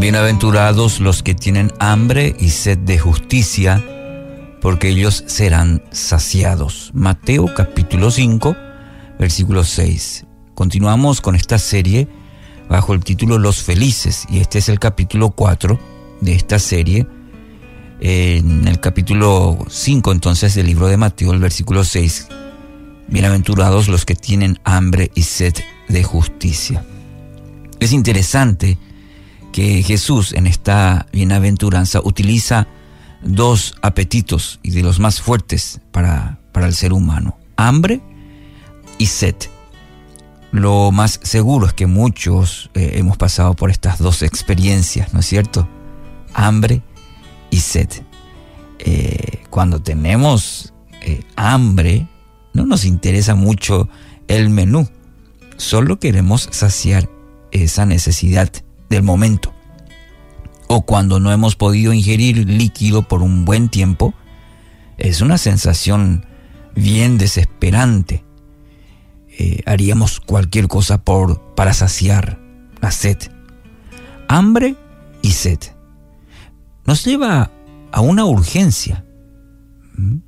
Bienaventurados los que tienen hambre y sed de justicia, porque ellos serán saciados. Mateo capítulo 5, versículo 6. Continuamos con esta serie bajo el título Los Felices y este es el capítulo 4 de esta serie. En el capítulo 5 entonces del libro de Mateo, el versículo 6, Bienaventurados los que tienen hambre y sed de justicia. Es interesante que Jesús en esta bienaventuranza utiliza dos apetitos y de los más fuertes para, para el ser humano, hambre y sed. Lo más seguro es que muchos eh, hemos pasado por estas dos experiencias, ¿no es cierto? Hambre y sed. Eh, cuando tenemos eh, hambre, no nos interesa mucho el menú, solo queremos saciar esa necesidad del momento. O cuando no hemos podido ingerir líquido por un buen tiempo, es una sensación bien desesperante. Eh, haríamos cualquier cosa por, para saciar la sed. Hambre y sed. Nos lleva a una urgencia,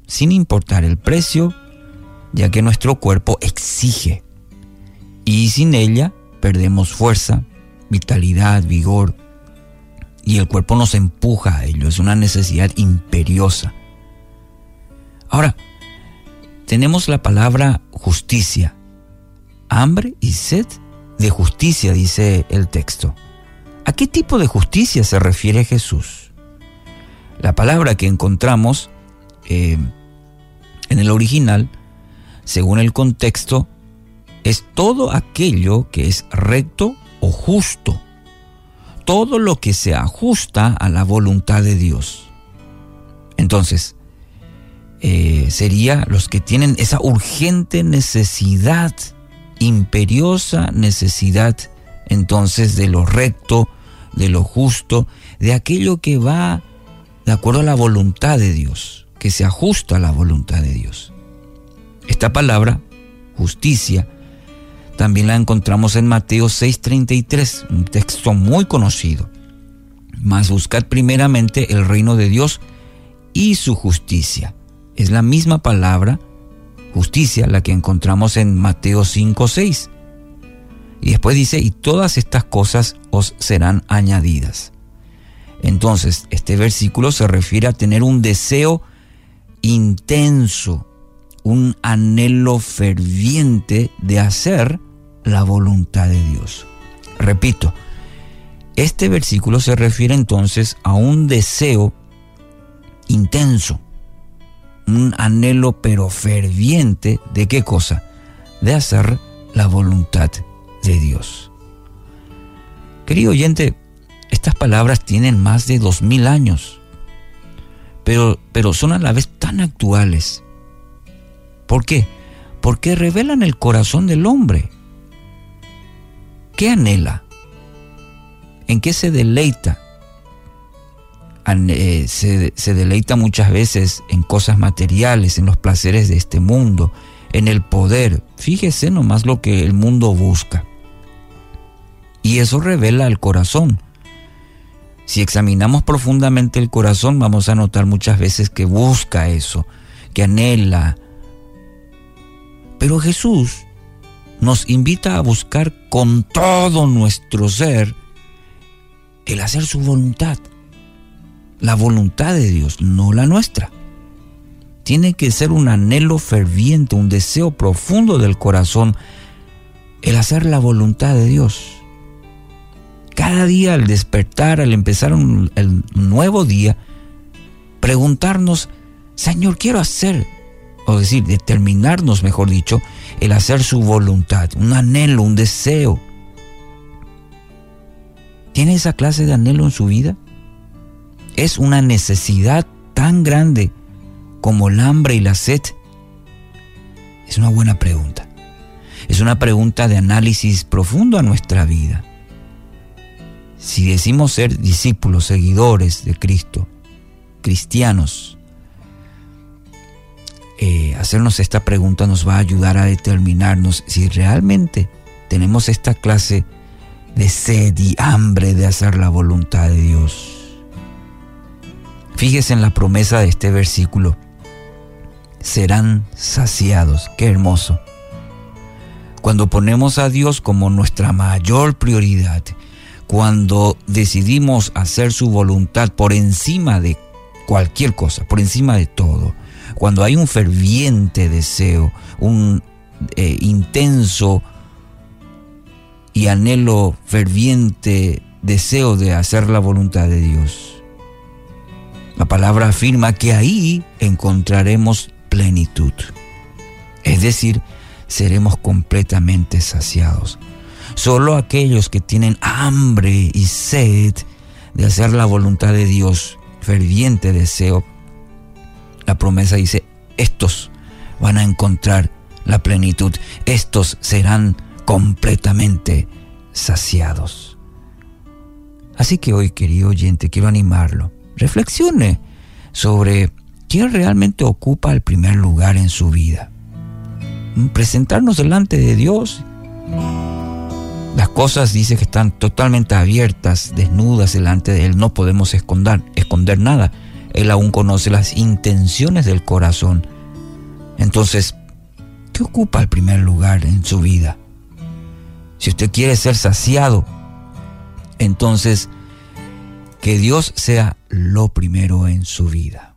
sin importar el precio, ya que nuestro cuerpo exige. Y sin ella perdemos fuerza, vitalidad, vigor, y el cuerpo nos empuja a ello, es una necesidad imperiosa. Ahora, tenemos la palabra justicia, hambre y sed de justicia, dice el texto. ¿A qué tipo de justicia se refiere Jesús? La palabra que encontramos eh, en el original, según el contexto, es todo aquello que es recto o justo, todo lo que se ajusta a la voluntad de Dios. Entonces, eh, sería los que tienen esa urgente necesidad, imperiosa necesidad, entonces de lo recto, de lo justo, de aquello que va de acuerdo a la voluntad de Dios, que se ajusta a la voluntad de Dios. Esta palabra, justicia, también la encontramos en Mateo 6:33, un texto muy conocido. Mas buscad primeramente el reino de Dios y su justicia. Es la misma palabra, justicia, la que encontramos en Mateo 5:6. Y después dice, y todas estas cosas os serán añadidas. Entonces, este versículo se refiere a tener un deseo intenso, un anhelo ferviente de hacer la voluntad de Dios. Repito, este versículo se refiere entonces a un deseo intenso, un anhelo pero ferviente de qué cosa? De hacer la voluntad de Dios. Querido oyente, estas palabras tienen más de dos mil años, pero, pero son a la vez tan actuales. ¿Por qué? Porque revelan el corazón del hombre qué anhela? ¿En qué se deleita? Eh, se, deleita muchas veces en cosas materiales, en los placeres de este mundo, en el poder. Fíjese nomás lo que el mundo busca. Y eso revela el corazón. Si examinamos profundamente el corazón, vamos a notar muchas veces que busca eso, que anhela. Pero Jesús nos invita a buscar con todo nuestro ser el hacer su voluntad. La voluntad de Dios, no la nuestra. Tiene que ser un anhelo ferviente, un deseo profundo del corazón, el hacer la voluntad de Dios. Cada día al despertar, al empezar un, el nuevo día, preguntarnos, Señor, quiero hacer o decir, determinarnos, mejor dicho, el hacer su voluntad, un anhelo, un deseo. ¿Tiene esa clase de anhelo en su vida? ¿Es una necesidad tan grande como el hambre y la sed? Es una buena pregunta. Es una pregunta de análisis profundo a nuestra vida. Si decimos ser discípulos, seguidores de Cristo, cristianos, eh, hacernos esta pregunta nos va a ayudar a determinarnos si realmente tenemos esta clase de sed y hambre de hacer la voluntad de Dios. Fíjese en la promesa de este versículo. Serán saciados. Qué hermoso. Cuando ponemos a Dios como nuestra mayor prioridad, cuando decidimos hacer su voluntad por encima de cualquier cosa, por encima de todo, cuando hay un ferviente deseo, un eh, intenso y anhelo ferviente deseo de hacer la voluntad de Dios. La palabra afirma que ahí encontraremos plenitud. Es decir, seremos completamente saciados. Solo aquellos que tienen hambre y sed de hacer la voluntad de Dios, ferviente deseo, la promesa dice, estos van a encontrar la plenitud, estos serán completamente saciados. Así que hoy, querido oyente, quiero animarlo. Reflexione sobre quién realmente ocupa el primer lugar en su vida. Mm, presentarnos delante de Dios. Las cosas dice que están totalmente abiertas, desnudas delante de Él. No podemos esconder, esconder nada. Él aún conoce las intenciones del corazón. Entonces, ¿qué ocupa el primer lugar en su vida? Si usted quiere ser saciado, entonces que Dios sea lo primero en su vida.